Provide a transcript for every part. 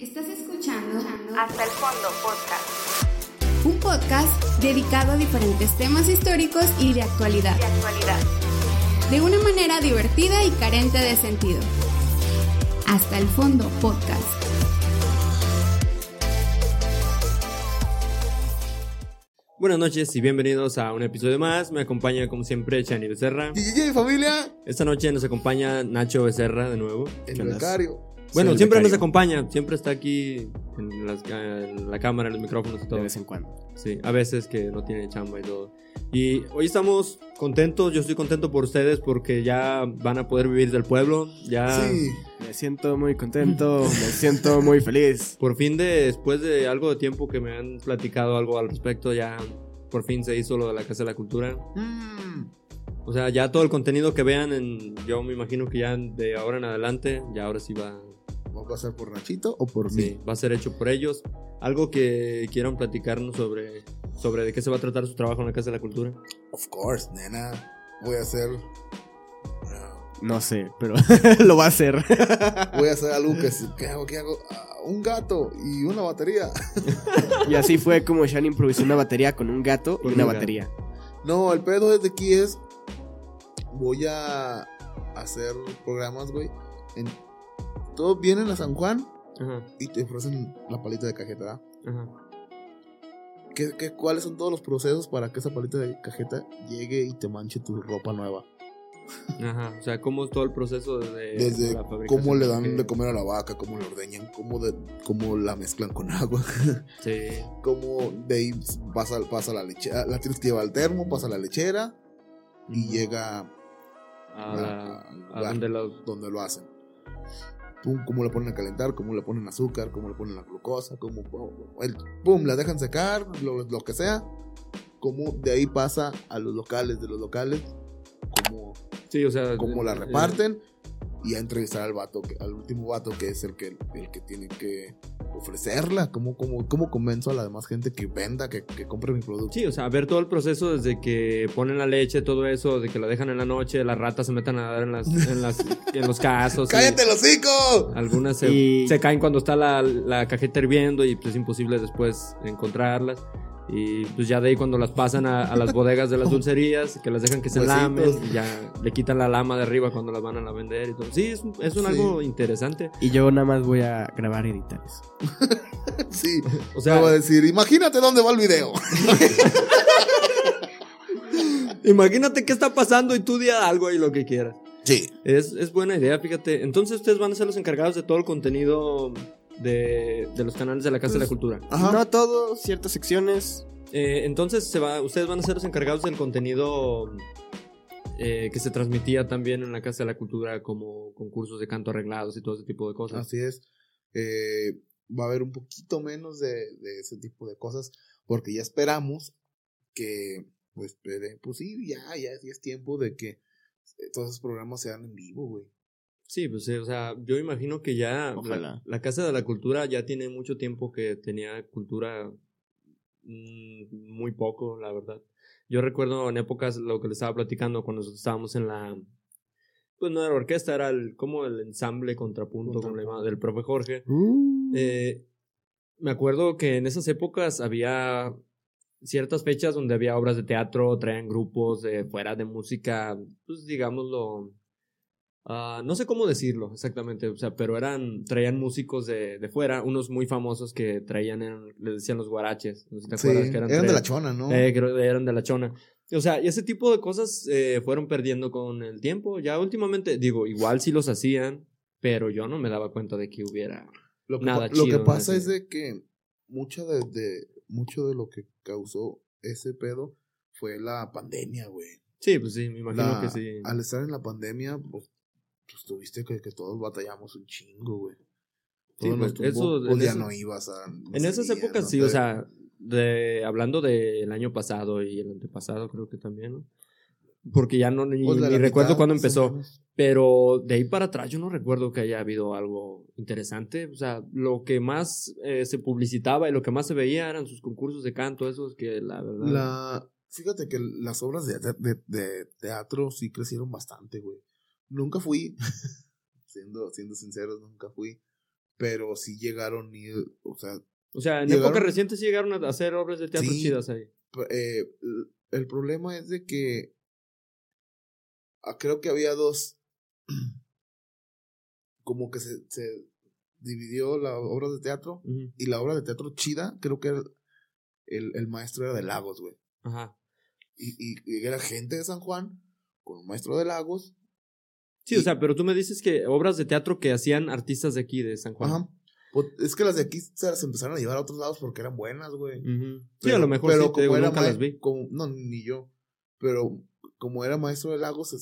Estás escuchando Hasta el fondo podcast un podcast dedicado a diferentes temas históricos y de actualidad, de actualidad. de una manera divertida y carente de sentido. Hasta el fondo podcast. Buenas noches y bienvenidos a un episodio más. Me acompaña como siempre Chani Becerra. DJ familia, Esta noche nos acompaña Nacho Becerra de nuevo. el ¿Qué onda? becario. Bueno, siempre nos becario. acompaña, siempre está aquí en, las en la cámara, en los micrófonos y todo. de vez en cuando. Sí, a veces que no tiene chamba y todo. Y hoy estamos contentos, yo estoy contento por ustedes porque ya van a poder vivir del pueblo. Ya Sí, Me siento muy contento, me siento muy feliz. por fin de, después de algo de tiempo que me han platicado algo al respecto, ya por fin se hizo lo de la Casa de la Cultura. Mm, O sea, ya todo el contenido que vean, en, yo me imagino que ya de ahora en adelante, ya ahora sí va, ¿va a ser por Nachito o por sí, mí? va a ser hecho por ellos. Algo que quieran platicarnos sobre, sobre de qué se va a tratar su trabajo en la Casa de la Cultura. Of course, nena. Voy a hacer. ah, No sé, pero lo va a hacer. Voy a hacer algo que. ¿Qué hago? ¿Qué hago? Ah, un gato y una batería. y así fue como Shan improvisó una batería con un gato y una gato. batería. No, el pedo desde aquí es. Voy a hacer programas, güey. En, todos vienen a San Juan Ajá, y te ofrecen la palita de cajeta, ajá. ¿Qué, qué, cuáles son todos los procesos para que esa palita de cajeta llegue y te manche tu ropa nueva? Ajá, o sea, cómo es todo el proceso de, de Desde la fabricación? cómo le dan de comer a la vaca, cómo le ordeñan, cómo, de, cómo la mezclan con agua, Sí, cómo de ahí pasa, pasa la lechera, la tienes que llevar al termo, pasa la lechera y llega a, la- donde lo... donde lo hacen. Pum, cómo le ponen a calentar, cómo le ponen azúcar, cómo le ponen la glucosa, cómo el, pum, la dejan secar, lo, lo que sea. Cómo de ahí pasa a los locales, de los locales, cómo Sí, o sea... cómo la eh, reparten y a entrevistar al vato, que- al último vato que es el que, el que tiene que ofrecerla, cómo, cómo, cómo convenzo a la demás gente que venda, que, que compre mi producto. Sí, o sea, ver todo el proceso desde que ponen la leche, todo eso, de que la dejan en la noche, las ratas se metan a dar en, las, en, las, en los casos. ¡Cállate el hocico! Algunas se, Y- se caen cuando está la, la cajeta hirviendo y pues es imposible después encontrarlas. Y pues ya de ahí cuando las pasan a, a las bodegas de las dulcerías, que las dejan que se Huesitos. lamen, y ya le quitan la lama de arriba cuando las van a la vender y todo. Sí, es, un- es un Sí. algo interesante. Y yo nada más voy a grabar y editar eso. Sí, O sea, voy a decir, imagínate dónde va el video. imagínate qué está pasando y tú di algo y lo que quieras. Sí. Es, es buena idea, fíjate. Entonces ustedes van a ser los encargados de todo el contenido de, de los canales de la Casa de la Pues, Cultura. Ajá. No todo, ciertas secciones. Eh, entonces se va, ustedes van a ser los encargados del contenido eh, que se transmitía también en la Casa de la Cultura como concursos de canto arreglados y todo ese tipo de cosas. Así es. Eh, va a haber un poquito menos de, de ese tipo de cosas porque ya esperamos que, pues, pues sí, ya, ya, ya es tiempo de que eh, todos esos programas sean en vivo, güey. Sí, pues sí, o sea, yo imagino que ya la, Ojalá. la Casa de la Cultura ya tiene mucho tiempo que tenía cultura mm, muy poco, la verdad. Yo recuerdo en épocas lo que les estaba platicando cuando nosotros estábamos en la pues no era orquesta, era el, como el ensamble contrapunto, como le llamaban, del profe Jorge. Uh, Eh, me acuerdo que en esas épocas había ciertas fechas donde había obras de teatro, traían grupos de fuera de música, pues digámoslo, ah, no sé cómo decirlo exactamente, o sea, pero eran, traían músicos de, de fuera, unos muy famosos que traían, eran- les decían los guaraches, no sé si te Sí, acuerdas que eran, eran de la chona, ¿no? eh, creo que eran de la chona. O sea, y ese tipo de cosas eh, fueron perdiendo con el tiempo. Ya últimamente, digo, igual sí los hacían, pero yo no me daba cuenta de que hubiera Lo que, nada pa- lo chido, que pasa es de que mucho de, de- mucho de lo que causó ese pedo fue la pandemia, güey. Sí, pues sí, me imagino La- que sí. Al estar en la pandemia, pues, pues tuviste que, que todos batallamos un chingo, güey. Sí, pues, eso- en ya eso- no ibas a... En esas épocas no sí, te- o sea, de, hablando del año pasado y el antepasado creo que también, ¿no? Porque ya no, ni, pues, de ni recuerdo cuándo empezó. Pero de ahí para atrás yo no recuerdo que haya habido algo interesante. O sea, lo que más eh, se publicitaba y lo que más se veía eran sus concursos de canto, esos que la verdad... La, fíjate que las obras de, de- de teatro sí crecieron bastante, güey. Nunca fui, siendo, siendo sinceros, nunca fui. pero sí llegaron y, o sea, O sea, en Llegaron- épocas recientes sí llegaron a hacer obras de teatro Sí. chidas ahí. eh, el problema es de que ah, creo que había dos, como que se, se dividió la obra de teatro y la obra de teatro chida, creo que era el, el maestro era de Lagos, güey. Ajá. Y, y, y era gente de San Juan con un maestro de Lagos. Sí, o sea, pero tú me dices que obras de teatro que hacían artistas de aquí, de San Juan. Ajá. Pues, es que las de aquí se las empezaron a llevar a otros lados porque eran buenas, güey. Sí, a lo mejor pero sí, te digo, como era nunca las vi. como- no, ni yo. Pero como era maestro de Lagos,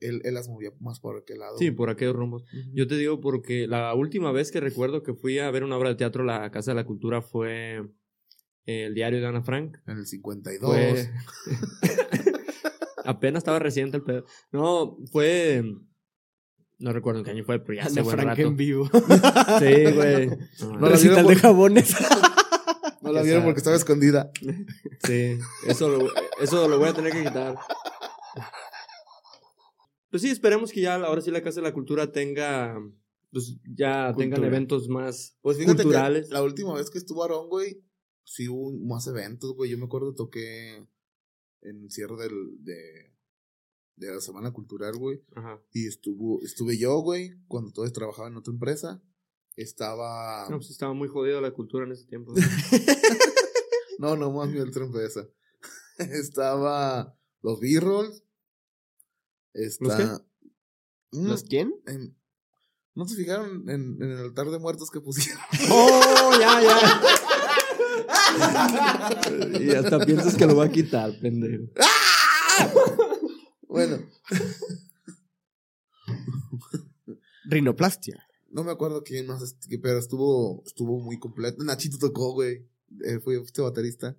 él, él las movía más por aquel lado. Sí, por aquellos rumbos. Yo te digo porque la última vez que recuerdo que fui a ver una obra de teatro a la Casa de la Cultura fue el diario de Ana Frank. En el 52. Fue... Apenas estaba reciente el pedo. No, fue... No recuerdo en qué año fue, pero ya hace buen Frank rato. en vivo. Sí, güey. No, Recital vieron de por- jabones. No la vieron porque estaba escondida. Sí, eso lo, eso lo voy a tener que quitar. Pues sí, esperemos que ya ahora sí la Casa de la Cultura tenga, pues ya tengan eventos más Pues fíjate culturales. que la última vez que estuvo Aarón, güey, sí hubo más eventos, güey. Yo me acuerdo toqué en cierre del, de, de la Semana Cultural, güey. Ajá. Y estuvo, estuve yo, güey, cuando todavía trabajaba en otra empresa. Estaba... No, pues estaba muy jodido la cultura en ese tiempo. No, no, más bien otra empresa. Estaba los B-Rolls. Está... Mm, ¿Los quién? en- ¿No se fijaron en, en el altar de muertos que pusieron? ¡Oh, ya, ya! Y hasta piensas que lo va a quitar, pendejo. Bueno, Rinoplastia. no me acuerdo quién más, pero estuvo, estuvo muy completo. Nachito tocó, güey. Eh, fue este baterista.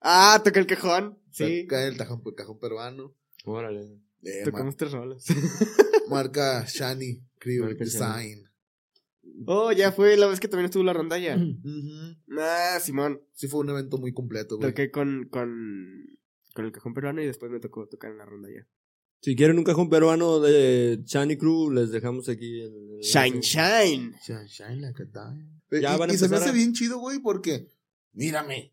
Ah, toca el cajón. Sí. Acá el cajón, cajón peruano. Órale. Eh, Tocamos tres rolas. marca Shani Marca Design. Oh, ya fue la vez que también estuvo la rondalla. Ujú. Ah, Simón. Sí, fue un evento muy completo, güey. Toqué con, con, con el cajón peruano y después me tocó tocar en la rondalla. Si quieren un cajón peruano de Chani Crew, les dejamos aquí el... el Shine, shine. Shine, shine like a diamond. Ya y, van a y se me hace a- bien chido, güey, porque, mírame.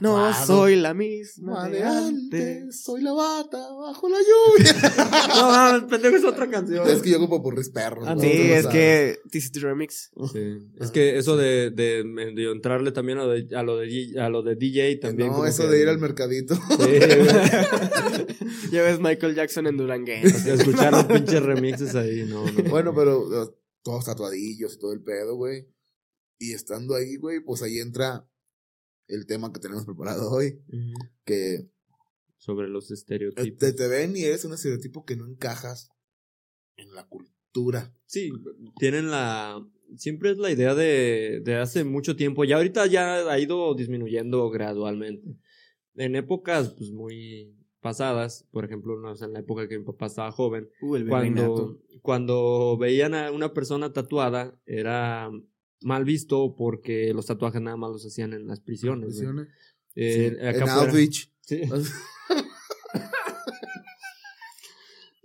No soy la misma de Adelante, antes. soy la bata bajo la lluvia. No, mames, pendejo, es otra canción. es que yo como por perros. Ah, Sí, es sabes. que TCT Remix. Sí. Es que eso de, de entrarle también a lo de, a lo de, G- a lo de DJ también. no, eso que- de ir al mercadito. Sí, güey. ya ves Michael Jackson en Durangue. Escuchar los pinches remixes ahí, no, no. bueno, pero todos tatuadillos y todo el pedo, güey. Y estando ahí, güey, pues ahí entra el tema que tenemos preparado hoy. Que Sobre los estereotipos. te, te ven y eres un estereotipo que no encajas en la cultura. Sí, tienen la... Siempre es la idea de, de hace mucho tiempo. Ya ahorita ya ha ido disminuyendo gradualmente. En épocas pues muy pasadas, por ejemplo, no en la época que mi papá estaba joven, Uh, el cuando, cuando veían a una persona tatuada, era mal visto porque los tatuajes nada más los hacían en las prisiones. ¿Funciona? Eh, Sí, acá en Outreach. Sí.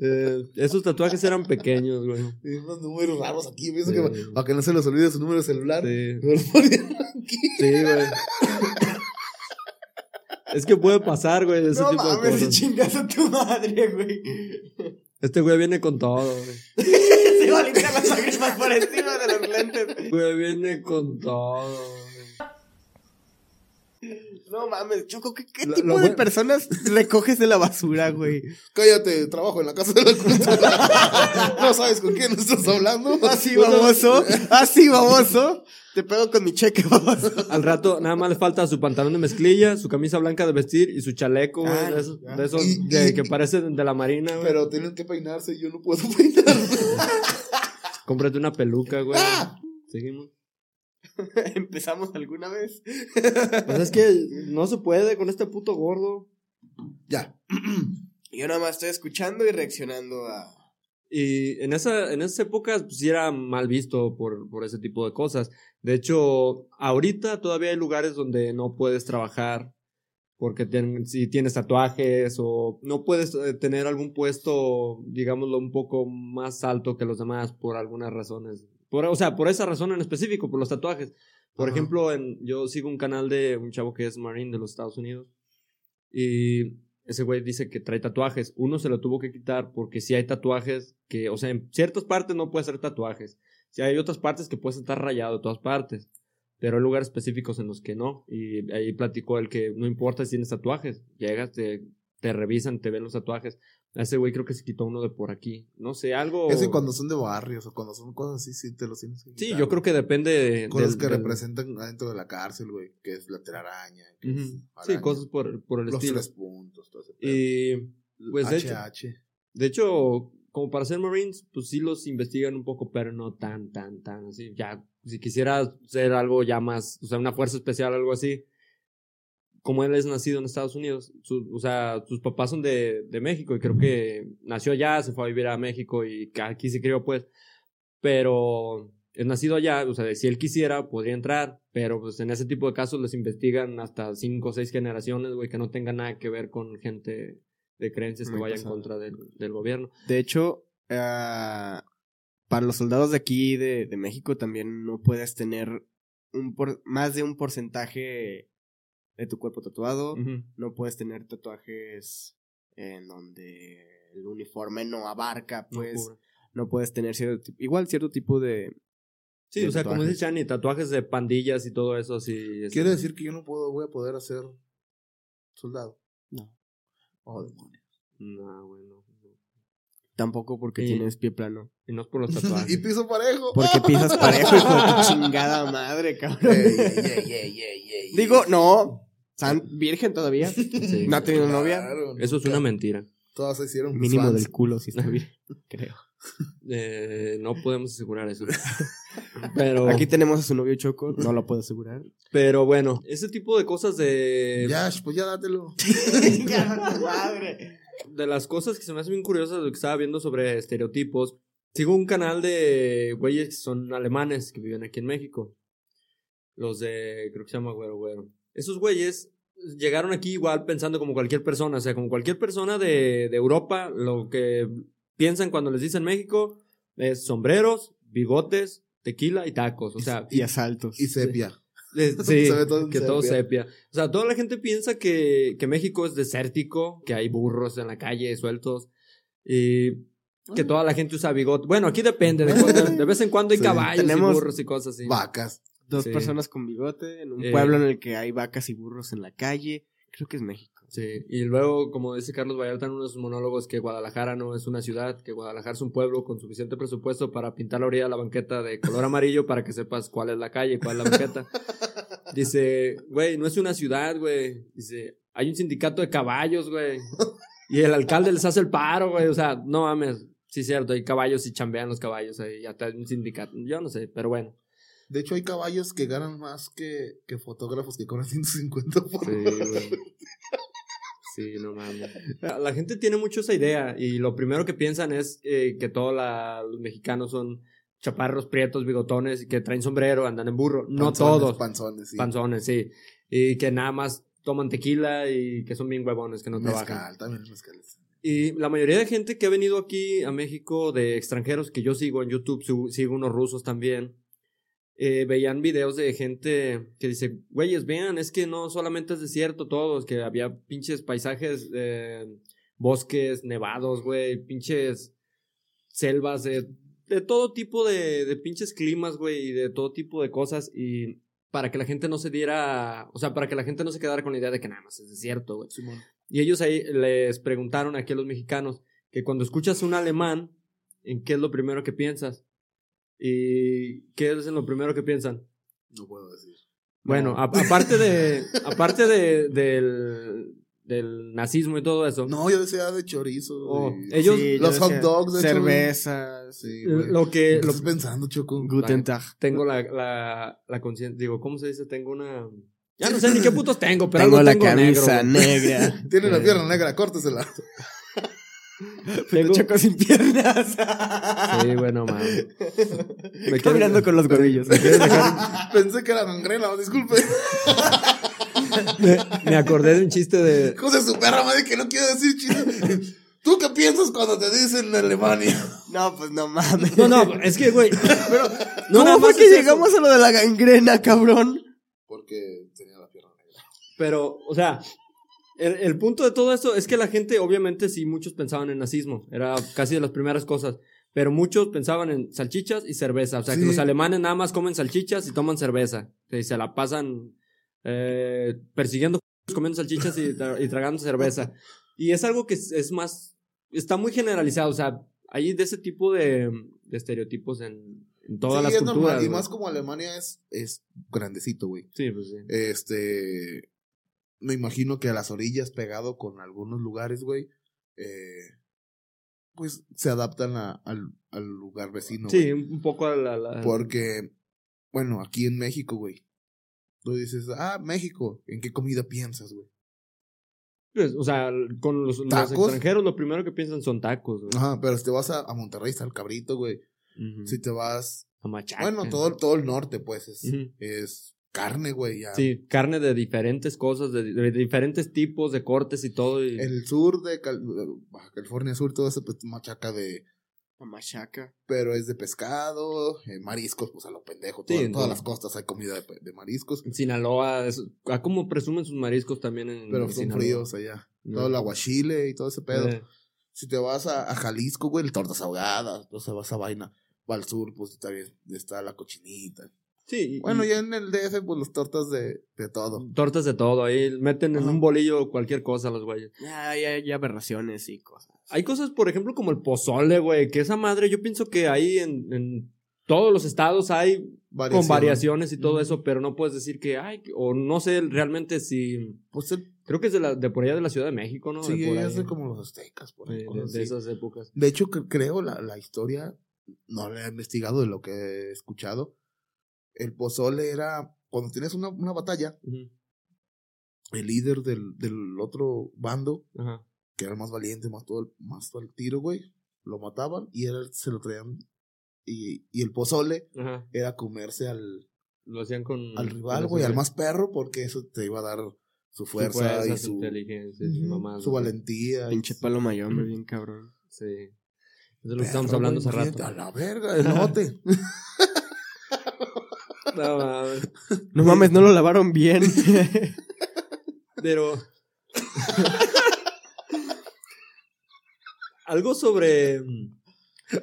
Eh, esos tatuajes eran pequeños, güey. Y unos números raros aquí. Sí. que para que no se les olvide su número de celular. Sí, aquí. sí, güey. Es que puede pasar, güey, ese No tipo de mames, cosas. chingas a tu madre, güey. Este güey viene con todo, güey. Se va a limpiar las lágrimas por encima de los lentes. Güey viene con todo. No mames, Choco, ¿qué, qué Lo- tipo lo de bueno- personas recoges de la basura, güey? Cállate, trabajo en la casa de la cultura. no sabes con quién estás hablando. Así, baboso. Así, baboso. Te pego con mi cheque. Al rato nada más le falta su pantalón de mezclilla, su camisa blanca de vestir y su chaleco, güey, Ah, de esos, ya. de esos Y- de- y- que parecen de la marina, güey. Pero tienen que peinarse y yo no puedo peinarme. Cómprate una peluca, güey. ¡Ah! Seguimos. ¿Empezamos alguna vez? Pues es que no se puede con este puto gordo. ya. Yo nada más estoy escuchando y reaccionando a... Y en, esa, en esas épocas, pues sí era mal visto por, por ese tipo de cosas. De hecho, ahorita todavía hay lugares donde no puedes trabajar porque ten- si tienes tatuajes o no puedes eh, tener algún puesto, digámoslo, un poco más alto que los demás por algunas razones Por, o sea, por esa razón en específico, por los tatuajes. Por Ajá. ejemplo, en, yo sigo un canal de un chavo que es Marine de los Estados Unidos. Y ese güey dice que trae tatuajes. Uno se lo tuvo que quitar porque si hay tatuajes que, o sea, en ciertas partes no puede hacer tatuajes. Si hay otras partes que puedes estar rayado de todas partes. Pero hay lugares específicos en los que no. Y ahí platicó el que no importa si tienes tatuajes. Llegas, te, te revisan, te ven los tatuajes. A ese güey creo que se quitó uno de por aquí. No sé, algo. Es que cuando son de barrios o cuando son cosas así, sí te los tienes que Sí, yo creo que depende de. Cosas del- que del- representan adentro de la cárcel, güey. Que es la telaraña. Que Ujú. es Sí, cosas por, por el Los estilo. tres puntos. Y pues de hecho, de hecho, como para ser Marines, pues sí los investigan un poco, pero no tan, tan, tan así. Ya, si quisiera ser algo ya más, o sea, una fuerza especial, algo así. Como él es nacido en Estados Unidos, su- o sea, sus papás son de, de México y creo que nació allá, se fue a vivir a México y aquí se crió, pues. Pero es nacido allá, o sea, si él quisiera, podría entrar, pero pues en ese tipo de casos les investigan hasta cinco o seis generaciones, güey, que no tengan nada que ver con gente de creencias que vaya en contra del, del gobierno. De hecho, ah, para los soldados de aquí de, de México también no puedes tener un por- más de un porcentaje de tu cuerpo tatuado. No puedes tener tatuajes en donde el uniforme no abarca, No pues. cubre. No, puedes tener cierto tipo, igual cierto tipo de... Sí, o sea, como dice Chani, tatuajes de pandillas y todo eso, sí. es- Quiere decir que yo no puedo, voy a poder hacer soldado. No. Oh, demonios. No, bueno. Tampoco porque tienes pie plano. Y no es por los y tatuajes. piso parejo. Porque pisas parejo, hijo de tu chingada madre, cabrón. Digo, no. San virgen todavía. Sí. No ha tenido novia. Eso es una mentira. Todas se hicieron Mínimo fans. del culo, si está bien. Creo. Eh, no podemos asegurar eso. Pero, Aquí tenemos a su novio Choco, no lo puedo asegurar. pero bueno, ese tipo de cosas de. Ya, pues ya dátelo. madre. de las cosas que se me hacen bien curiosas de lo que estaba viendo sobre estereotipos, sigo un canal de güeyes que son alemanes que viven aquí en México. Los de, creo que se llama Güero Güero. Esos güeyes llegaron aquí igual pensando como cualquier persona, o sea, como cualquier persona de, de Europa, lo que piensan cuando les dicen México es sombreros, bigotes, tequila y tacos, o sea, Y asaltos. Y sepia. Sí, todo que todo sepia. sepia. O sea, toda la gente piensa que, que México es desértico, que hay burros en la calle sueltos y que toda la gente usa bigote. Bueno, aquí depende, de, de- de vez en cuando hay Sí, caballos tenemos y burros y cosas así. Vacas. Dos Sí. personas con bigote en un Eh. pueblo en el que hay vacas y burros en la calle. Creo que es México. Sí, y luego, como dice Carlos Vallarta en uno de sus monólogos, que Guadalajara no es una ciudad, que Guadalajara es un pueblo con suficiente presupuesto para pintar la orilla de la banqueta de color amarillo para que sepas cuál es la calle, cuál es la banqueta. Dice, güey, no es una ciudad, güey. Dice, hay un sindicato de caballos, güey. Y el alcalde les hace el paro, güey. O sea, no mames. Sí, cierto, hay caballos y chambean los caballos ahí. Ya está un sindicato. Yo no sé, pero bueno. De hecho, hay caballos que ganan más que, que fotógrafos que cobran 150 por Sí, güey. Sí, no mames. La, gente tiene mucho esa idea y lo primero que piensan es eh, que todos los mexicanos son chaparros, prietos, bigotones y que traen sombrero, andan en burro. No Panzones, todos. Panzones, sí. Panzones, sí. Y que nada más toman tequila y que son bien huevones, que no trabajan. Mezcal, también mezcal. Y la mayoría de gente que ha venido aquí a México de extranjeros que yo sigo en YouTube, sigo unos rusos también, eh, veían videos de gente que dice, güeyes, vean, es que no solamente es desierto todo, es que había pinches paisajes, eh, bosques nevados, güey, pinches selvas, de, de todo tipo de, de pinches climas, güey, y de todo tipo de cosas, y para que la gente no se diera, o sea, para que la gente no se quedara con la idea de que nada más es desierto, güey. Y ellos ahí les preguntaron aquí a los mexicanos que cuando escuchas un alemán, ¿en qué es lo primero que piensas? ¿Y qué es lo primero que piensan? No puedo decir. Bueno, a- aparte de aparte de, del, del nazismo y todo eso, No, yo decía de chorizo. Oh, de- ellos- Sí, los hot dogs, de hecho, Cervezas. Sí, lo que ¿Qué lo- estás pensando, Choco? Guten Tag. tengo la, la, la conciencia, digo, ¿cómo se dice? Tengo una... Ya no sé ni qué putos tengo, pero Tengo algo la tengo camisa negro. negra. Tiene la Eh. pierna negra, córtesela. Tengo- Choco sin piernas. Sí, bueno, mames. Me quedo- Caminando con los huevillos. Pensé que era gangrena, disculpe. Me, me acordé de un chiste de... Cosa su perra madre que no quiero decir chiste. ¿Tú qué piensas cuando te dicen Alemania? No, pues no mames. No, no, es que, güey. Pero. No, ¿Cómo fue que eso. llegamos a lo de la gangrena, cabrón? Porque tenía la pierna negra. Pero, o sea, el, el punto de todo esto es que la gente, obviamente, sí, muchos pensaban en nazismo. Era casi de las primeras cosas. Pero muchos pensaban en salchichas y cerveza. O sea, que Sí. los alemanes nada más comen salchichas y toman cerveza. Y se la pasan eh, persiguiendo, comiendo salchichas y, tra- y tragando cerveza. Y es algo que es, es más. Está muy generalizado. O sea, hay de ese tipo de, de estereotipos en, en todas sí, las es culturas. normal. Y más como Alemania es, es grandecito, güey. Sí, pues sí. Este. Me imagino que a las orillas, pegado con algunos lugares, güey. Eh, pues se adaptan a- al, al lugar vecino. Sí, güey. un poco a la. la- Porque, bueno, aquí en México, güey. Tú dices, ah, México, ¿en qué comida piensas, güey? Pues, o sea, con los, extranjeros lo primero que piensan son tacos, güey. Ajá, pero si te vas a, a Monterrey está el cabrito, güey. Si te vas, A machaca. bueno, todo, todo el norte, pues, es carne, güey. Ya. Sí, carne de diferentes cosas, de, de diferentes tipos de cortes y todo. Y... El sur de Cal- Baja California Sur, todo eso, pues, machaca de, machaca. pero es de pescado, eh, mariscos, pues a lo pendejo. Sí, todas- las costas hay comida de, de mariscos, En Sinaloa, es, ah, como presumen sus mariscos también en pero en son Sinaloa. fríos allá. No. Todo el aguachile y todo ese pedo. Eh, Si te vas a, a Jalisco, güey, el tortas ahogadas, o sea, vas a vaina. Va al sur, pues está bien, está la cochinita. Sí, Bueno, y ya en el DF, pues las tortas de, de todo. tortas de todo, ahí meten en un bolillo cualquier cosa los güeyes. Ya, ya, ya aberraciones y cosas. Hay cosas, por ejemplo, como el pozole, güey, que esa madre, yo pienso que ahí en, en todos los estados hay con variaciones y todo eso, pero no puedes decir que, ay, o no sé realmente si... Pues el- Creo que es de, la, de por allá de la Ciudad de México, ¿no? sí, de por es de como los aztecas, por ahí, de, esas épocas. De hecho, que- creo la, la historia, no la he investigado de lo que he escuchado. El pozole era, cuando tienes una, una batalla, el líder del, del otro bando, que era el más valiente, más todo el, más todo el tiro, güey, lo mataban y él se lo traían. Y, y el pozole era comerse al, Lo hacían con... al rival, güey, al más perro, porque eso te iba a dar su su fuerza, y su su, inteligencia, y su mamá. su valentía. Pinche su- palo mayor, hombre, bien cabrón. Sí. De lo que estábamos hablando hace rato. A la verga, elote. No, mames. No mames, no lo lavaron bien. Pero. Algo sobre.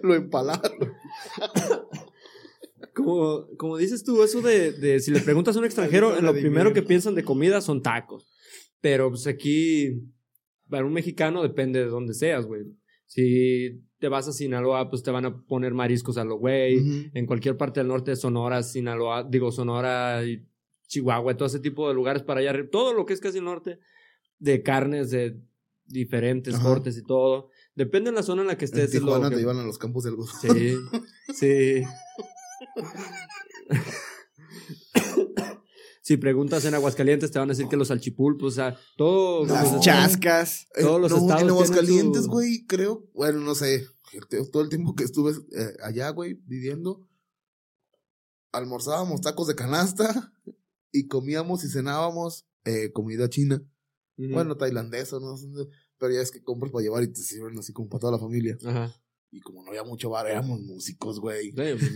lo empalaron. Como, como dices tú, eso de, de si le preguntas a un extranjero, en lo primero que piensan de comida son tacos. Pero pues aquí, para un mexicano depende de dónde seas, güey. Si te vas a Sinaloa, pues te van a poner mariscos a lo güey. En cualquier parte del norte de Sonora, Sinaloa, digo Sonora y Chihuahua, todo ese tipo de lugares para allá arriba, todo lo que es casi el norte, de carnes de diferentes Ajá. cortes y todo. Depende de la zona en la que En estés. es lo Tijuana que- te iban a los campos del algodón. Sí, sí. Si preguntas en Aguascalientes, te van a decir que los salchipulpos, o sea, todo. Las los- Chascas. Eh, Todos los no, estados En Aguascalientes, su- güey, creo. Bueno, no sé. Todo el tiempo que estuve eh, allá, güey, viviendo, almorzábamos tacos de canasta y comíamos y cenábamos eh, comida china. Bueno, tailandesa, ¿no? Pero ya es que compras para llevar y te sirven así como para toda la familia. Ajá. Y como no había mucho bar, éramos músicos, güey. Sí, pues,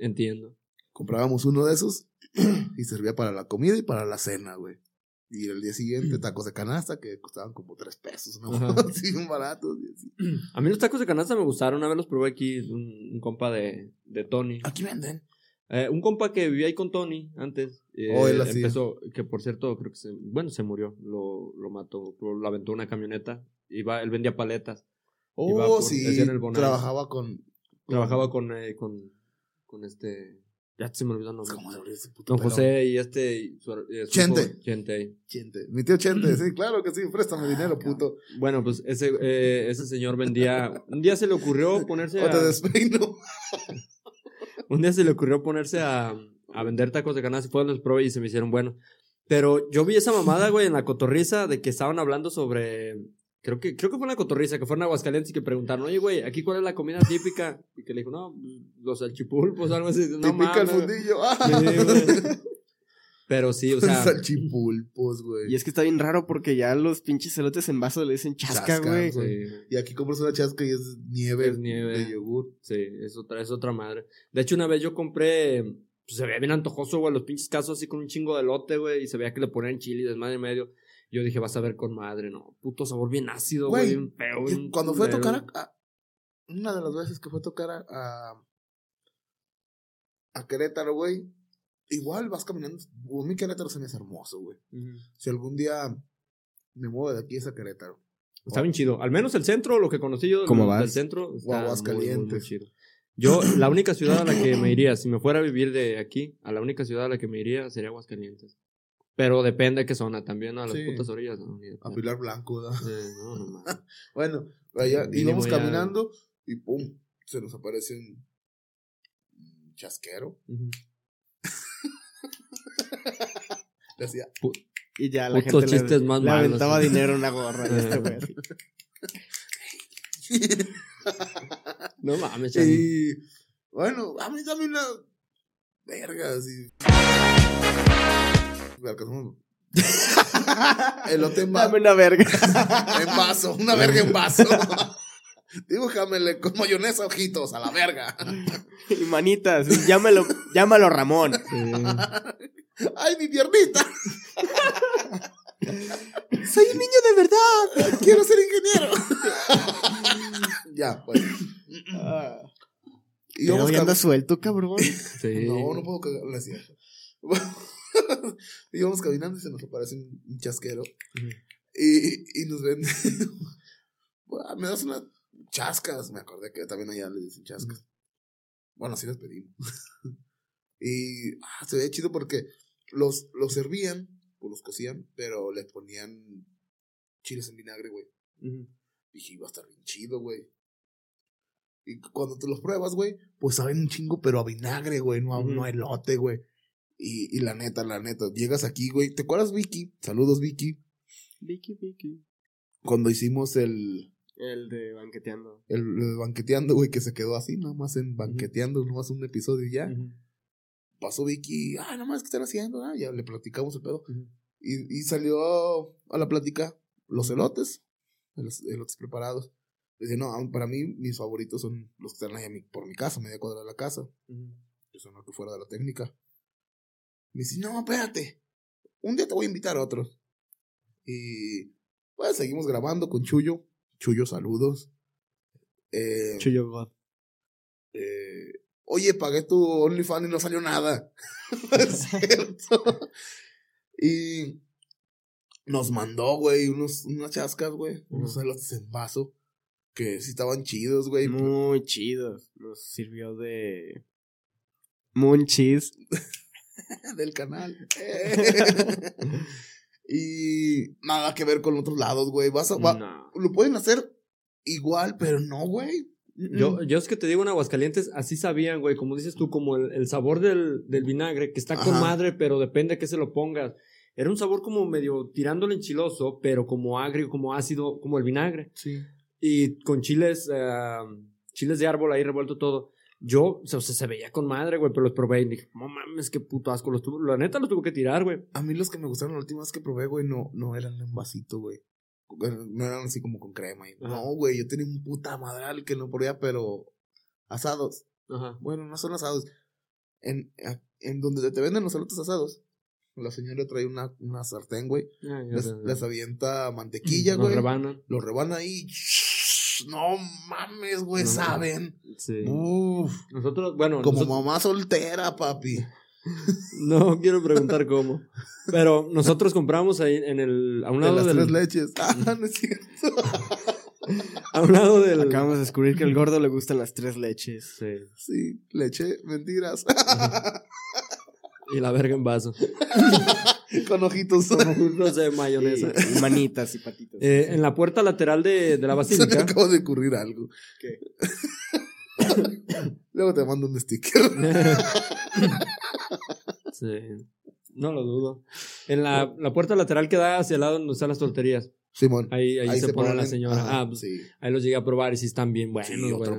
entiendo. Comprábamos uno de esos y servía para la comida y para la cena, güey. Y el día siguiente, tacos de canasta que costaban como tres pesos, ¿no? Así, baratos. y así. A mí los tacos de canasta me gustaron. Una vez los probé aquí, un, un compa de, de Tony. Aquí venden. Eh, un compa que vivía ahí con Tony antes. eh, Oh, él empezó, que por cierto, creo que se, bueno, se murió, lo, lo mató, lo aventó una camioneta. Iba, él vendía paletas. Oh, por- sí. el. Trabajaba con. Trabajaba con, eh, con, con este, ya se me olvidó el nombre. ¿Cómo se ese puto Don? José y este, su, eh, su Chente. hijo, Chente. Chente. Mi tío Chente, sí, claro que sí. Préstame dinero, puto. Bueno, pues ese, eh, ese señor vendía, un día se le ocurrió ponerse O te a, despeino. un día se le ocurrió ponerse a, a vender tacos de canasta y fue los probé y se me hicieron buenos. Pero yo vi esa mamada, güey, en la cotorriza de que estaban hablando sobre. Creo que, creo que fue en la cotorriza, que fueron a Aguascalientes y que preguntaron, oye, güey, ¿aquí cuál es la comida típica? Y que le dijo, no, pues, los salchipulpos, algo así. No Te pica el mames. fundillo. Ah. Pero sí, o sea, Salchipulpos, güey. Y es que está bien raro porque ya los pinches elotes en vaso le dicen chasca, güey. sí, Y aquí compras una chasca y es nieve, Es nieve. de yogur. sí, es otra, es otra madre. De hecho, una vez yo compré, pues se veía bien antojoso, güey, los pinches casos así con un chingo de elote, güey, y se veía que le ponían chile y desmadre y medio. Yo dije, vas a ver con madre, no, puto sabor bien ácido, güey, bien feo. Bien cuando fue a tocar a, a- Una de las veces que fue a tocar a. A, a Querétaro, güey. Igual vas caminando. güey, mi Querétaro se me hace hermoso, güey. Si algún día me muevo de aquí es a Querétaro. Está bien chido. Al menos el centro, lo que conocí yo ¿Cómo del, vas? del centro, está muy, muy, muy chido. Yo, la única ciudad a la que me iría, si me fuera a vivir de aquí, a la única ciudad a la que me iría sería Aguascalientes. Pero depende de qué zona, también a las Sí. putas orillas. No, A. Pilar Blanco, ¿verdad? Eh, no, no. Bueno, allá íbamos ya- caminando y pum, se nos aparece un chasquero. Le hacía, Y ya la Putos gente le, más le malos, aventaba sí. dinero en una gorra. este güey. No mames, y bueno, a mí dame una verga así. Alcanzamos. Elote en, va- Dame una verga. en vaso, una verga en vaso. Dibújamele con mayonesa ojitos a la verga. y manitas. Llámalo, llámalo Ramón. Sí. ¡Ay, mi piernita! Soy un niño de verdad. Quiero ser ingeniero. ya, pues. Y Pero íbamos hoy anda suelto, cabrón. Sí. No, no puedo cagar, no es cierto. íbamos caminando y se nos aparece un, un chasquero. Y, y nos. "Ah, me das unas chascas. Me acordé que también allá le dicen chascas. Bueno, así las pedimos. y ah, se veía chido porque los, los servían, o los cocían, pero le ponían chiles en vinagre, güey. Ujú. Dije, iba a estar bien chido, güey. Y cuando te los pruebas, güey, pues saben un chingo, pero a vinagre, güey, no a, Ujú. no a elote, güey. Y, y la neta, la neta, llegas aquí, güey. ¿Te acuerdas, Vicky? Saludos, Vicky. Vicky, Vicky. Cuando hicimos el, El de banqueteando. el, el banqueteando, güey, que se quedó así, nada más en banqueteando, nomás un episodio y ya. Pasó Vicky, ah, nada más que están haciendo, ah, ya le platicamos el pedo. Y, y salió a la plática los elotes, los elotes preparados. Dice, no, para mí mis favoritos son los que están ahí a mi- por mi casa, media cuadra de la casa. Que son los que fuera de la técnica. Me dice, no, espérate. Un día te voy a invitar a otros. Y pues seguimos grabando con Chuyo. Chuyo, saludos. Eh, Chuyo God. eh, Oye, pagué tu OnlyFans y no salió nada. es cierto. Y nos mandó, güey, unos, unas chascas, güey. Unos elotes en vaso. Que sí estaban chidos, güey. Muy chido. Nos sirvió de. Moon cheese. del canal. y nada que ver con otros lados, güey. Vas a, va- No. Lo pueden hacer igual, pero no, güey. Yo, yo es que te digo en Aguascalientes, así sabían, güey, como dices tú, como el, el sabor del, del vinagre, que está con madre, pero depende de qué se lo pongas. Era un sabor como medio tirándole enchiloso, pero como agrio, como ácido, como el vinagre. Sí. Y con chiles, eh, chiles de árbol ahí revuelto todo. Yo, o sea, se veía con madre, güey, pero los probé y dije, no mames, qué puto asco. Los tuvo, la neta los tuve que tirar, güey. A mí los que me gustaron la última vez que probé, güey, no, no eran en vasito, güey. No eran así como con crema. y-. No, güey, yo tenía un puta madral que no probé, pero asados. Ajá. Bueno, no son asados. En, en donde te venden los elotes asados, la señora trae una, una sartén, güey. Ya Les, avienta mantequilla, Nos güey. rebanan. Lo rebana ahí. No mames, güey, No. saben. Sí. Uf, Nosotros, bueno, como nosotros- mamá soltera, papi. no quiero preguntar cómo. Pero nosotros compramos ahí en el, a un De lado las del, tres leches. Ah, no es cierto. a un lado del, Acabamos de descubrir que al gordo le gustan las tres leches. sí. Sí, leche, mentiras. Y la verga en vaso. Con ojitos. Como juntos de mayonesa. Y, y manitas y patitas. Eh, en la puerta lateral de, de la Se me basílica. acaba de ocurrir algo. ¿Qué? Luego te mando un sticker. sí. No lo dudo. En la, la puerta lateral que da hacia el lado donde están las torterías. Simón. Ahí, ahí, se, pone la señora. Ajá, ah, pues, sí. ahí los llegué a probar y sí están bien buenos. Sí, otro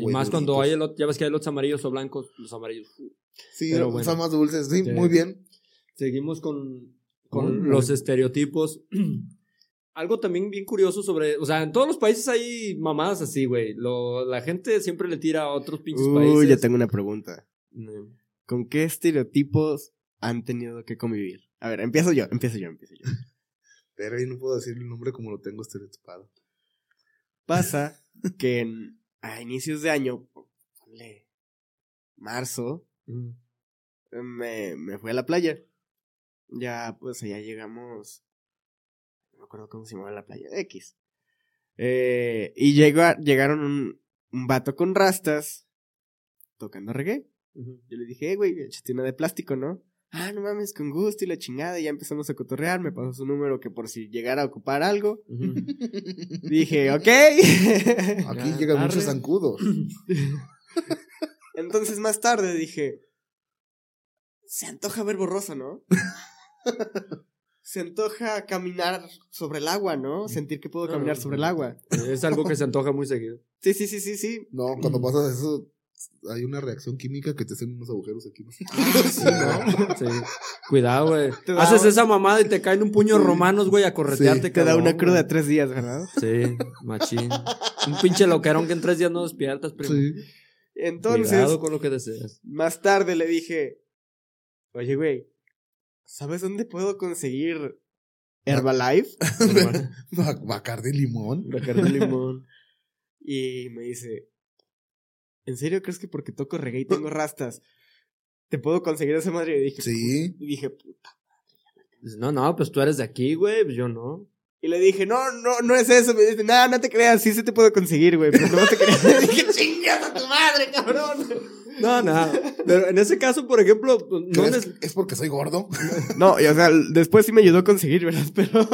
Y más cuando hay elot, ya ves que hay lotes amarillos o blancos, los amarillos. Sí, Pero son bueno. más dulces. Sí, muy bien. seguimos con, con los bien. estereotipos. Algo también bien curioso sobre, o sea, en todos los países hay mamadas así, güey. Lo- La gente siempre le tira a otros pinches Uy, países. ya tengo una pregunta. Mm. ¿Con qué estereotipos han tenido que convivir? A ver, empiezo yo, empiezo yo, empiezo yo. Pero ahí no puedo decir el nombre como lo tengo estereotipado. Pasa que en- a inicios de año, ponle marzo, Mm. me, me fui a la playa. Ya, pues allá llegamos. No me acuerdo cómo se llamaba la playa. X. Eh, y llegó a- llegaron un, un vato con rastas tocando reggae. Yo le dije, güey, échate una de plástico, ¿no? Ah, no mames, con gusto y la chingada. Y ya empezamos a cotorrear. Me pasó su número que por si llegara a ocupar algo. Dije, ok. Aquí llegan arre. muchos zancudos. Entonces más tarde dije, se antoja ver borroso, ¿no? se antoja caminar sobre el agua, ¿no? Sentir que puedo caminar sobre el agua. Es algo que se antoja muy seguido. Sí, sí, sí, sí, sí. No, cuando pasas eso, hay una reacción química que te hacen unos agujeros aquí. ¿no? Sí. Cuidado, güey. Te da- Haces esa mamada y te caen un puño romanos, güey, a corretearte, Sí, Te da una cruda güey. de tres días, ¿verdad? Sí, machín. Un pinche loquerón que en tres días no despiertas, primo. Sí. Entonces, Cuidado con lo que deseas. más tarde le dije, oye, güey, ¿sabes dónde puedo conseguir Herbalife? Ba- Bacardi limón. Bacardi limón. Y me dice, ¿en serio crees que porque toco reggae y tengo rastas, te puedo conseguir esa madre? Y dije, Sí. y dije, puta. Dice, No, no, pues tú eres de aquí, güey, pues yo no. Y le dije, no, no, no es eso. Me dice, no, no te creas, sí se te puedo conseguir, güey. Pero no te creas. Dije, chingas a tu madre, cabrón. No, no. Pero en ese caso, por ejemplo, pues, no ¿Crees neces- que ¿Es porque soy gordo? No, y, o sea, después sí me ayudó a conseguir, ¿verdad? Pero.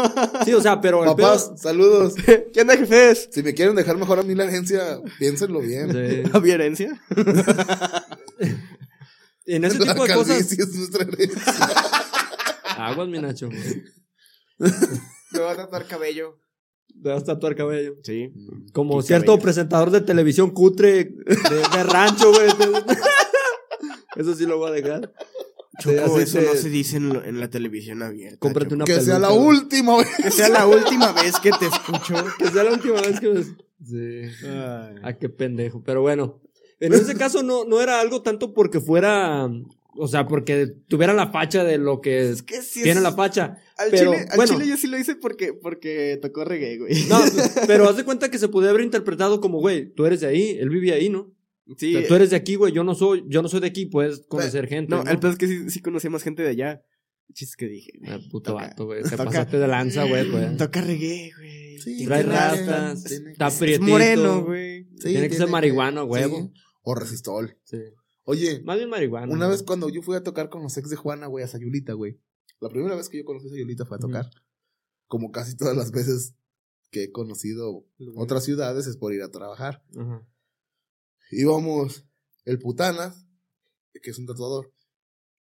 Sí, o sea, pero Papás, saludos. ¿Qué onda, jefes? Si me quieren dejar mejor a mí la agencia, piénsenlo bien. sí. ¿Había herencia? En ese la tipo de cosas. es nuestra herencia. Aguas, mi Nacho. Me va a tatuar cabello. Te vas a tatuar cabello. Sí. Como cierto cabello. presentador de televisión cutre de, de rancho, güey. Eso sí lo voy a dejar. Choco, eso te- no se dice en, lo- en la televisión abierta. Cómprate Choco. una Que sea la güey. última vez. Que sea la última vez que te escucho. Que sea la última vez que ves. Sí. Ay. Ah, qué pendejo. Pero bueno, en ese caso no, no era algo tanto porque fuera. O sea, porque tuviera la facha de lo que Es que sí tiene es- la facha. Al, pero, chile, al bueno. chile yo sí lo hice porque, porque tocó reggae, güey. No, pero haz de cuenta que se puede haber interpretado como, güey, tú eres de ahí, él vivía ahí, ¿no? Sí, O sea, tú eres de aquí, güey, yo no soy, yo no soy de aquí, puedes conocer gente. no, No, el peor es que sí, sí conocíamos gente de allá. Chistes que dije. Ah, puto Toca- vato, güey. Te toca- pasaste de lanza, güey, pues. Toca reggae, güey. Sí, Trae rastas, tiene- está Es prietito. moreno, güey. Sí, Tiene que ser marihuana, huevo. sí. O resistol. Sí. Oye, Más bien marihuana. una vez cuando yo fui a tocar con los ex de Juana, güey, a Sayulita, güey. La primera vez que yo conocí a Sayulita fue a tocar. Como casi todas las veces que he conocido otras ciudades es por ir a trabajar. Ajá. Íbamos el Putanas, que es un tatuador.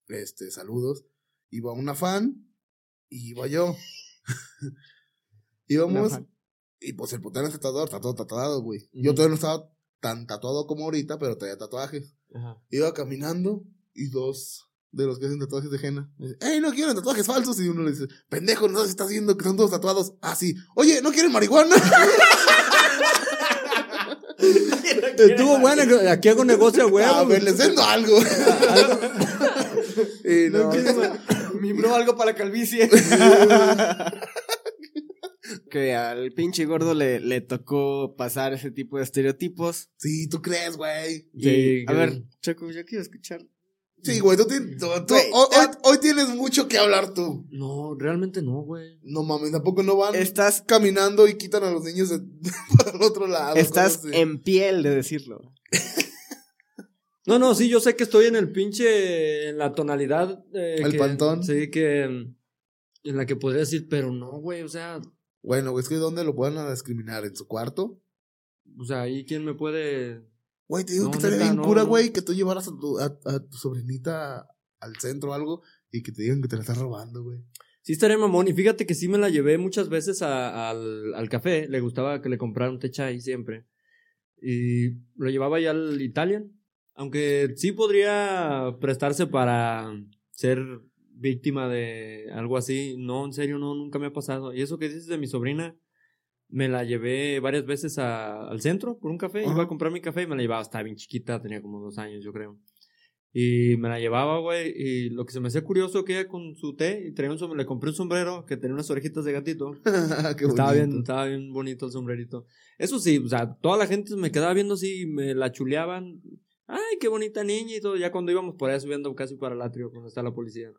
Este, saludos. Iba una fan y iba yo. Íbamos y pues el Putanas tatuador, está todo tatuado, güey. Yo todavía no estaba tan tatuado como ahorita, pero traía tatuajes. Ajá. Iba caminando y dos de los que hacen tatuajes de henna. me dicen, ¡Ey, no quieren tatuajes falsos! Y uno le dice, pendejo, no se está haciendo que son todos tatuados. Ah, sí. Oye, ¿no quieren marihuana? Estuvo bueno, aquí hago negocio, güey. a ver, les vendo algo. y no, Mi bro, algo para calvicie. Que al pinche gordo le, le tocó pasar ese tipo de estereotipos. sí, ¿tú crees, güey? Sí, a que- ver, Choco, yo quiero escuchar. Sí, güey, tú, tienes- tú- tú- Güey, hoy, eh. hoy- hoy tienes mucho que hablar tú. No, realmente no, güey. No mames, tampoco no van Estás, caminando y quitan a los niños de, para el otro lado. estás en piel de decirlo. No, no, sí, yo sé que estoy en el pinche, en la tonalidad. eh, El que- pantón. Sí, que. mm, En la que podría decir, pero no, güey, o sea. Bueno, es que ¿dónde lo pueden a discriminar? ¿En su cuarto? O sea, ahí quién me puede. Güey, te digo No, que estaría bien no, cura, no. güey, que tú llevaras a tu, a, a tu sobrinita al centro o algo y que te digan que te la estás robando, güey. Sí, estaría mamón. Y fíjate que sí me la llevé muchas veces a- al, al café. Le gustaba que le comprara un té chai siempre. Y lo llevaba ya al Italian. Aunque sí podría prestarse para ser víctima de algo así. No, en serio, no, nunca me ha pasado. Y eso que dices de mi sobrina, me la llevé varias veces a- al centro por un café. Iba Ajá. a comprar mi café y me la llevaba. Estaba bien chiquita, tenía como dos años, yo creo. Y me la llevaba, güey. Y lo que se me hacía curioso que ella con su té, y traía un sombrero, le compré un sombrero que tenía unas orejitas de gatito. Qué Estaba bien, estaba bien bonito el sombrerito. Eso sí, o sea, toda la gente me quedaba viendo así, y me la chuleaban. Ay, qué bonita niña y todo. Ya cuando íbamos por allá subiendo casi para el atrio, cuando está la policía.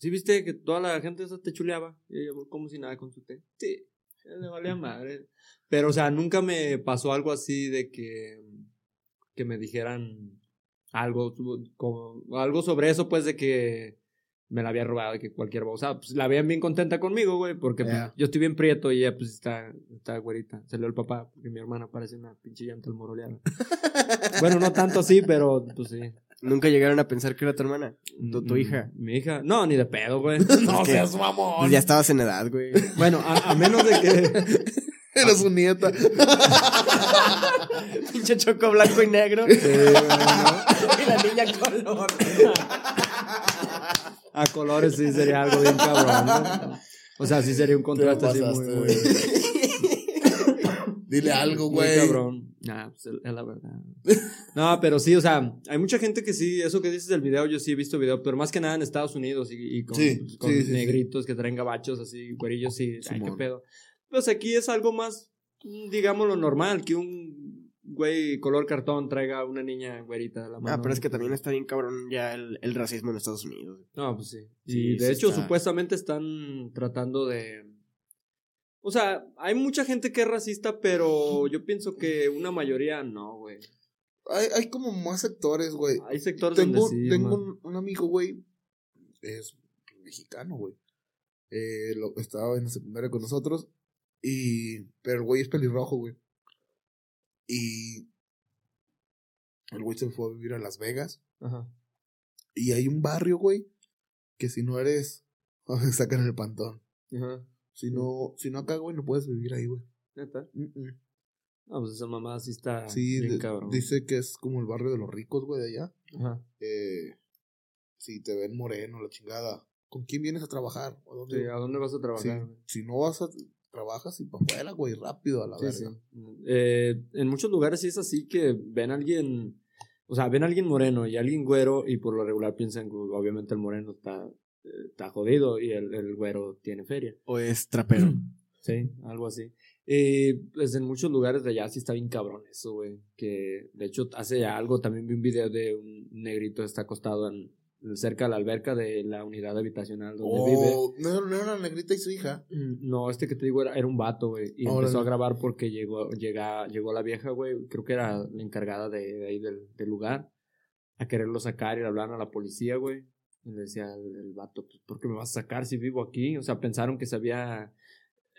¿Sí viste que toda la gente esa te chuleaba? Y ella, como si nada con su té. Sí, le valía madre. Pero, o sea, nunca me pasó algo así de que, que me dijeran algo, como, algo sobre eso, pues, de que me la había robado, de que cualquier cosa. Pues la veían bien contenta conmigo, güey, porque pues, yo estoy bien prieto y ella, pues, está, está güerita. Salió el papá, porque mi hermana parece una pinche llanta almoroleada. bueno, no tanto así, pero, pues, sí. Nunca llegaron a pensar que era tu hermana. Tu, tu Mm, hija. Mi hija. No, ni de pedo, güey. No Es que- seas mamón. Ya estabas en edad, güey. Bueno, a, a menos de que. Era su nieta. Pinche choco blanco y negro. Sí, güey, ¿no? y la niña color. A colores sí sería algo bien cabrón. ¿no? O sea, sí sería un contraste así muy, muy. Dile algo, muy güey. cabrón. Nah, pues es la verdad. No, pero sí, o sea, hay mucha gente que sí, eso que dices del video, yo sí he visto video, pero más que nada en Estados Unidos y, y con, Sí, pues, con sí, sí, sí. negritos que traen gabachos así, güerillos, sí, ay, qué pedo. Pues aquí es algo más, digamos, lo normal, que un güey color cartón traiga a una niña güerita de la mano. Ah, pero es que también está bien cabrón ya el, el racismo en Estados Unidos. No, pues sí. Sí, Y de sí hecho, está. supuestamente están tratando de. O sea, hay mucha gente que es racista, pero yo pienso que una mayoría no, güey. Hay, hay como más sectores, güey. Hay sectores Tengo, donde sí. tengo un, un amigo, güey. Es mexicano, güey. Eh, lo, estaba en la secundaria con nosotros. Y. Pero el güey es pelirrojo, güey. Y. El güey se fue a vivir a Las Vegas. Ajá. Y hay un barrio, güey. Que si no eres. Sacan el pantón. Ajá. Si no, si no acá, güey, no puedes vivir ahí, güey. ¿Neta? Mm, mm. No, pues esa mamá sí está Sí, bien de- cabrón. dice que es como el barrio de los ricos, güey, de allá. Ajá. Eh, si te ven moreno, la chingada. ¿Con quién vienes a trabajar? ¿A dónde? Sí, ¿a dónde vas a trabajar? si no vas a trabajas y para afuera, güey, rápido a la Sí, verga. sí. Eh, en muchos lugares sí es así que ven a alguien, o sea, ven a alguien moreno y a alguien güero y por lo regular piensan que obviamente el moreno está, está jodido y el, el güero tiene feria. O es trapero. Sí, algo así. Y pues en muchos lugares de allá sí está bien cabrón eso, güey. Que de hecho hace algo, también vi un video de un negrito que está acostado en, cerca de la alberca de la unidad habitacional donde vive. Oh, no, no era la negrita y su hija. Mm, No, este que te digo era, era un vato, güey. Y empezó a grabar porque llegó, llega, llegó la vieja, güey. Creo que era la encargada de, de ahí del, del lugar. A quererlo sacar y le hablaron a la policía, güey. Y le decía el, el vato, pues, ¿por qué me vas a sacar si vivo aquí? O sea, pensaron que se había...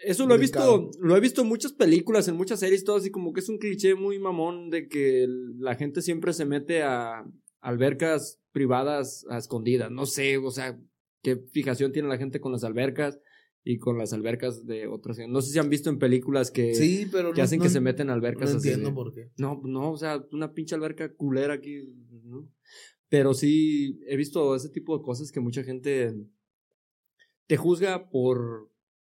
Eso lo he visto, lo he visto en muchas películas, en muchas series, todo así como que es un cliché muy mamón de que la gente siempre se mete a albercas privadas a escondidas. No sé, o sea, qué fijación tiene la gente con las albercas y con las albercas de otras. No sé si han visto en películas que, Sí, pero que no, hacen no- que se meten a No albercas así. entiendo por qué. No, no, o sea, una pinche alberca culera aquí, ¿no? Pero sí he visto ese tipo de cosas que mucha gente te juzga por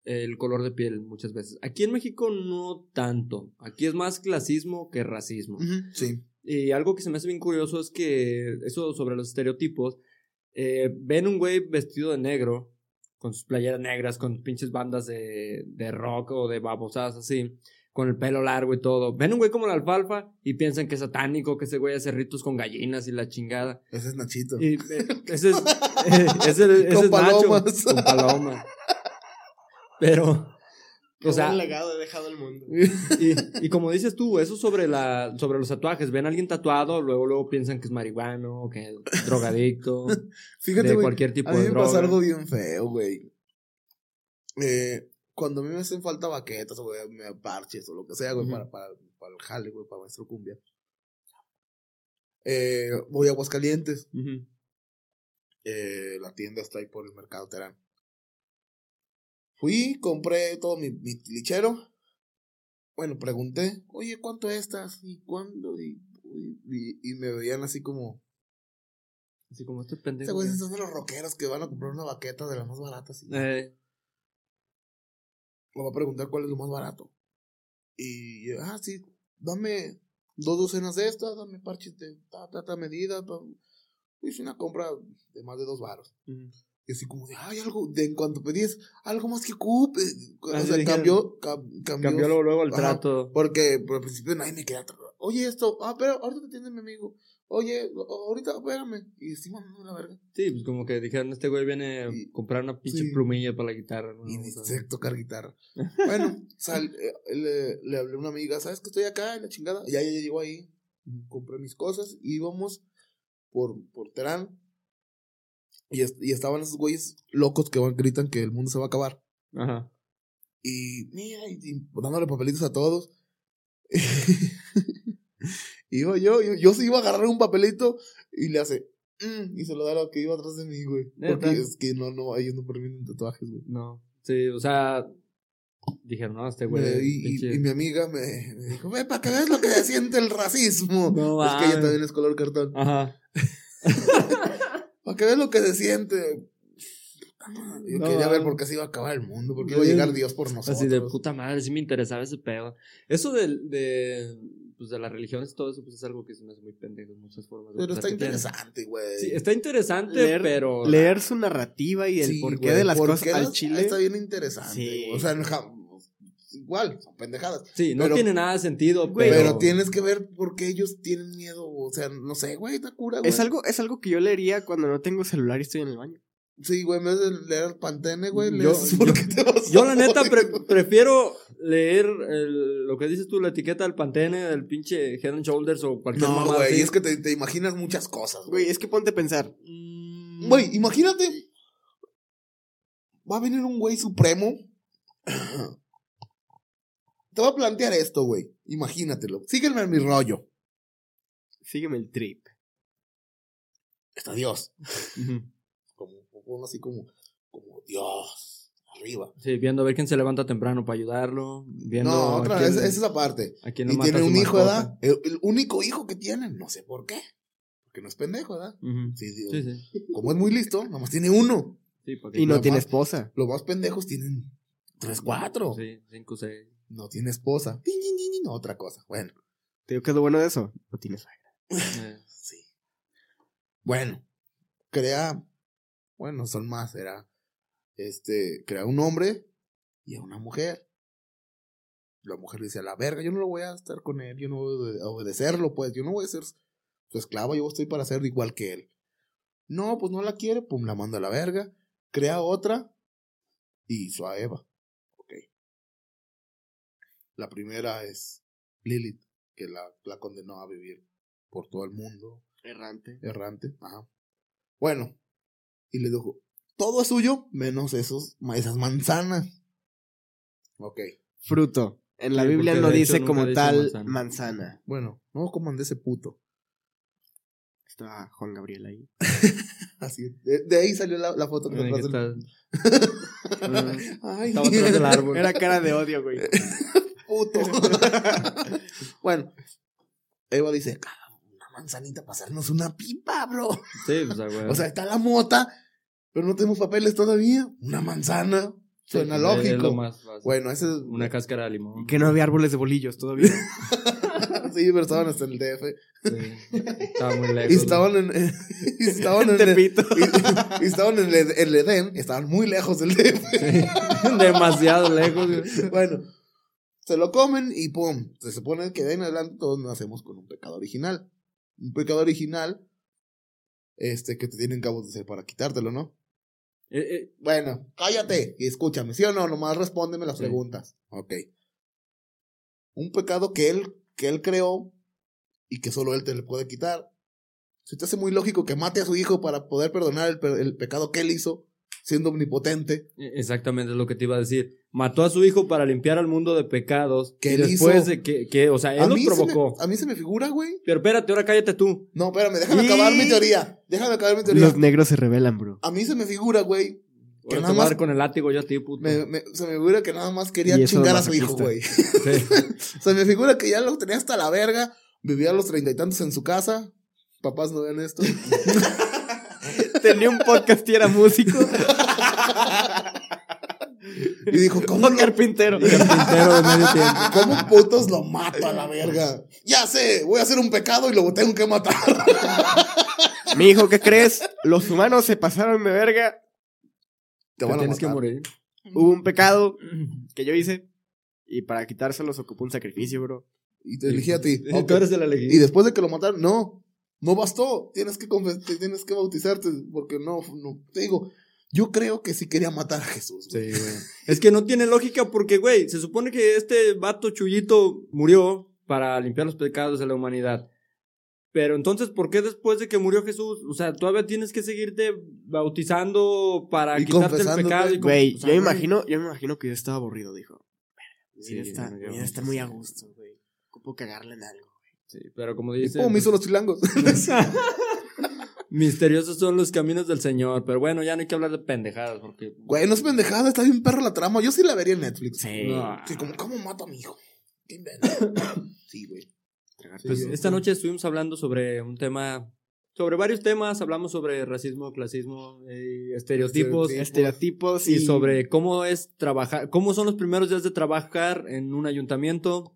el color de piel muchas veces. Aquí en México no tanto. Aquí es más clasismo que racismo. Sí. Y algo que se me hace bien curioso es que eso sobre los estereotipos, eh, ven un güey vestido de negro, con sus playeras negras, con pinches bandas de, de rock o de babosadas así, con el pelo largo y todo. Ven un güey como la alfalfa y piensan que es satánico, que ese güey hace ritos con gallinas y la chingada. Ese es Nachito. Y eh, ese es, eh, ese, ese Con es Nacho, palomas. con paloma. Pero, o sea, un legado he dejado el mundo. y, y como dices tú, eso sobre la sobre los tatuajes, ven a alguien tatuado, luego luego piensan que es marihuano o que es drogadicto, Fíjate, de güey. cualquier tipo A mí de me droga. pasa algo bien feo, güey. Eh, cuando a mí me hacen falta baquetas o güey, me parches o lo que sea, güey, para, para, para el jale, güey, para maestro cumbia. Eh, voy a Aguascalientes. Eh, la tienda está ahí por el mercado Terán. Fui, compré todo mi, mi lichero. Bueno, pregunté, oye, ¿cuánto estas? ¿Y cuándo? Y, y, y me veían así como, Así como este pendejo. Ese güey de los rockeros que van a comprar una baqueta de las más baratas. Y Eh, me va a preguntar cuál es lo más barato. Y, yo, ah, sí, dame dos docenas de estas, dame parches de ta, ta, ta medida. ta. Hice una compra de más de dos varos. Y así como de, ay, algo, de en cuanto pedías, algo más que ocupe. O sea, dijeron. cambió, cam- cambió. cambió luego, luego el Ajá. trato. Porque por el principio nadie me quería. Oye, esto, ah, pero ahorita te atiende mi amigo. Oye, ahorita, espérame. Y estoy mandando la verga. Sí, pues como que dijeron, este güey viene a Y- comprar una pinche sí. plumilla para la guitarra. ¿no? Y sé tocar guitarra. Bueno, sal, eh, le, le hablé a una amiga, ¿sabes que estoy acá en la chingada? Ya, ya llegó ahí. Compré mis cosas y íbamos por, por Terán. Y, est- y estaban esos güeyes locos que van, gritan que el mundo se va a acabar. Ajá. Y mira, y, y dándole papelitos a todos. iba yo, yo, yo sí iba a agarrar un papelito y le hace. "Mm", y se lo da a lo que iba atrás de mí, güey. Porque es que no, no, ellos no permiten tatuajes, güey. No. Sí, o sea, dijeron, no, este güey. Y, y- pinche- y mi amiga me, me dijo, ve para que veas lo que se siente el racismo. No es que ella también es color cartón. Ajá. Para que veas lo que se siente. Yo No, quería ver por qué se iba a acabar el mundo, porque Yo iba a llegar Dios por nosotros. Así de puta madre, sí me interesaba ese pedo. Eso del- de, pues de las religiones, todo eso, pues es algo que se me hace muy pendejo en muchas formas. de Pero está interesante, güey. Sí, está interesante, Leer- pero. Leer su narrativa y el Sí, porqué de las ¿por cosas qué al las- chile. Está bien interesante. Sí. güey. O sea, igual, son pendejadas. Sí, no pero- tiene nada de sentido, Güey, pero. Pero, tienes que ver por qué ellos tienen miedo. O sea, no sé, güey, está cura, güey. Es algo, es algo que yo leería cuando no tengo celular y estoy en el baño. Sí, güey, en vez de leer el Pantene, güey, Yo- lees yo- por qué te vas Yo, a la neta, pre- prefiero leer el- lo que dices tú, la etiqueta del Pantene, del pinche Head and Shoulders o cualquier No, güey, es que te, te imaginas muchas cosas, Güey, güey. es que ponte a pensar. Mm, Güey, imagínate. Va a venir un güey supremo. Te voy a plantear esto, güey. Imagínatelo. Sígueme en mi rollo. Sígueme el trip. Está Dios. Como así como, como Dios. Arriba. Sí, viendo a ver quién se levanta temprano para ayudarlo. Viendo No, a otra quién- vez, esa es la parte. a quién Y tiene un hijo. ¿verdad? El, el único hijo que tienen, no sé por qué. Porque no es pendejo, ¿verdad? Sí, digo, Sí, sí. Como es muy listo, nomás tiene uno. Sí, porque- Y no tiene esposa. Los más pendejos tienen tres, cuatro. Sí, cinco, seis. No tiene esposa. Tin, tin, tin, tin, otra cosa. Bueno, Te digo que es lo bueno de eso. No tiene suegra. Sí. Bueno, crea. Bueno, son más. Era. Este. Crea un hombre y a una mujer. La mujer le dice a la verga, yo no lo voy a estar con él, yo no voy a obedecerlo, pues, yo no voy a ser su esclavo, yo estoy para ser igual que él. No, pues no la quiere, pum, la manda a la verga, crea otra y hizo a Eva. Ok. La primera es Lilith, que la, la condenó a vivir por todo el mundo, Errante. errante. Ajá. Bueno, y le dijo, todo es suyo menos esos, esas manzanas. Ok. Fruto. En la Sí, Biblia no dice hecho como tal manzana. manzana. Bueno, no coman de ese puto. Está Juan Gabriel ahí. Así. De, de ahí salió la, la foto que del- está- Ay, Estaba atrás del árbol. Era cara de odio, güey. puto. bueno, Eva dice, "Ah, manzanita para hacernos una pipa, bro. Sí, pues, güey. O sea, está la mota, pero no tenemos papeles todavía. Una manzana. Sí, Suena es lógico. lo más fácil. Bueno, ese es... Una cáscara de limón. Que no había árboles de bolillos todavía. sí, pero estaban hasta en el DF. Sí. Estaba muy lejos. Y estaban en... y estaban en... Tepito. y, y estaban en el, Edén, estaban muy lejos del DF. Sí. Demasiado lejos. güey. bueno, se lo comen y pum. Se supone que de ahí en adelante todos nacemos con un pecado original. Un pecado original, este, que te tienen que hacer para quitártelo, ¿no? Eh, eh, Bueno, cállate y escúchame, ¿sí o no? Nomás respóndeme las Sí. preguntas. Ok. Un pecado que él, que él creó y que solo él te le puede quitar. Se te hace muy lógico que mate a su hijo para poder perdonar el, pe- el pecado que él hizo, siendo omnipotente. Exactamente es lo que te iba a decir. Mató a su hijo para limpiar al mundo de pecados. Que después hizo- de que, que, o sea, A él lo mí, se me, provocó. a mí se me figura, güey. Pero espérate, ahora cállate tú. No, espérame, déjame Y- acabar mi teoría. Déjame acabar mi teoría. Los negros se rebelan, bro. A mí se me figura, güey. Que nada más- con el látigo yo a ti, puto. me- me- se me figura que nada más quería chingar a su hijo, güey. Sí. Se me figura que ya lo tenía hasta la verga. Vivía a los treinta y tantos en su casa. Papás no ven esto. tenía un podcast y era músico. Y dijo, ¿cómo, lo- carpintero. Carpintero de medio tiempo. ¿cómo putos lo mato a la verga? Ya sé, voy a hacer un pecado y lo tengo que matar. Mi hijo, ¿qué crees? Los humanos se pasaron de verga. Te Te van a tienes que morir. Hubo un pecado que yo hice. Y para quitárselos ocupó un sacrificio, bro. Y te elegí a ti. Tú Ok. eres el Y después de que lo mataron, no, no bastó. Tienes que, tienes que bautizarte porque no, no. Te digo, yo creo que sí quería matar a Jesús. Sí, güey. güey. Es que no tiene lógica porque, güey, se supone que este vato chullito murió para limpiar los pecados de la humanidad. Pero entonces, ¿por qué después de que murió Jesús? O sea, todavía tienes que seguirte bautizando para Y quitarte el pecado. y con- Güey, o sea, yo me güey. imagino, yo me imagino que yo estaba aburrido, dijo. Sí, vida está, no, está muy a gusto, güey. Ocupo cagarle en algo. Sí, pero como ¿Y dice. cómo me hizo los chilangos? Misteriosos son los caminos del Señor. Pero bueno, ya no hay que hablar de pendejadas porque. Güey, no es pendejada, está bien perra la trama. Yo sí la vería en Netflix. Sí. No. Sí, como, ¿cómo mato a mi hijo? ¿Qué invento? sí, güey. Pues Sí, esta noche estuvimos hablando sobre un tema, sobre varios temas, hablamos sobre racismo, clasismo, eh, estereotipos Estereotipos. Estereotipos y sobre cómo es trabajar, cómo son los primeros días de trabajar en un ayuntamiento.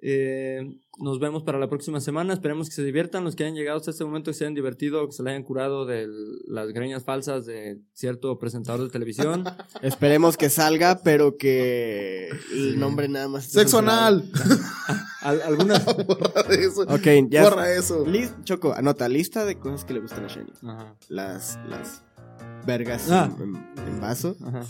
Eh, nos vemos para la próxima semana, esperemos que se diviertan, los que hayan llegado hasta este momento, que se hayan divertido, que se le hayan curado de las greñas falsas de cierto presentador de televisión. Esperemos que salga, pero que el nombre nada más. Sexo anal. Al- algunas... Borra eso. Ok, ya. Borra eso. Lis- Choco, anota, lista de cosas que le gustan a Shani. Ajá, Las, las vergas Ah. en, en- en vaso. ajá.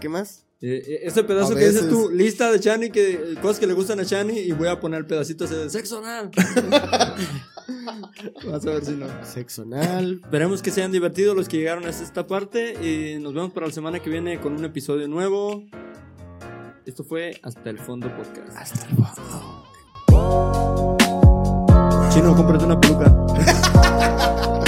¿Qué más? Eh, eh, ese pedazo A que dices veces. tú, lista de Chani, que, eh, cosas que le gustan a Chani, y voy a poner pedacitos de sexo anal. Vas a ver si no. Sexo anal. Esperemos que se hayan divertido los que llegaron hasta esta parte y nos vemos para la semana que viene con un episodio nuevo. Esto fue Hasta el Fondo Podcast. Hasta el fondo. Chino, cómprate una peluca.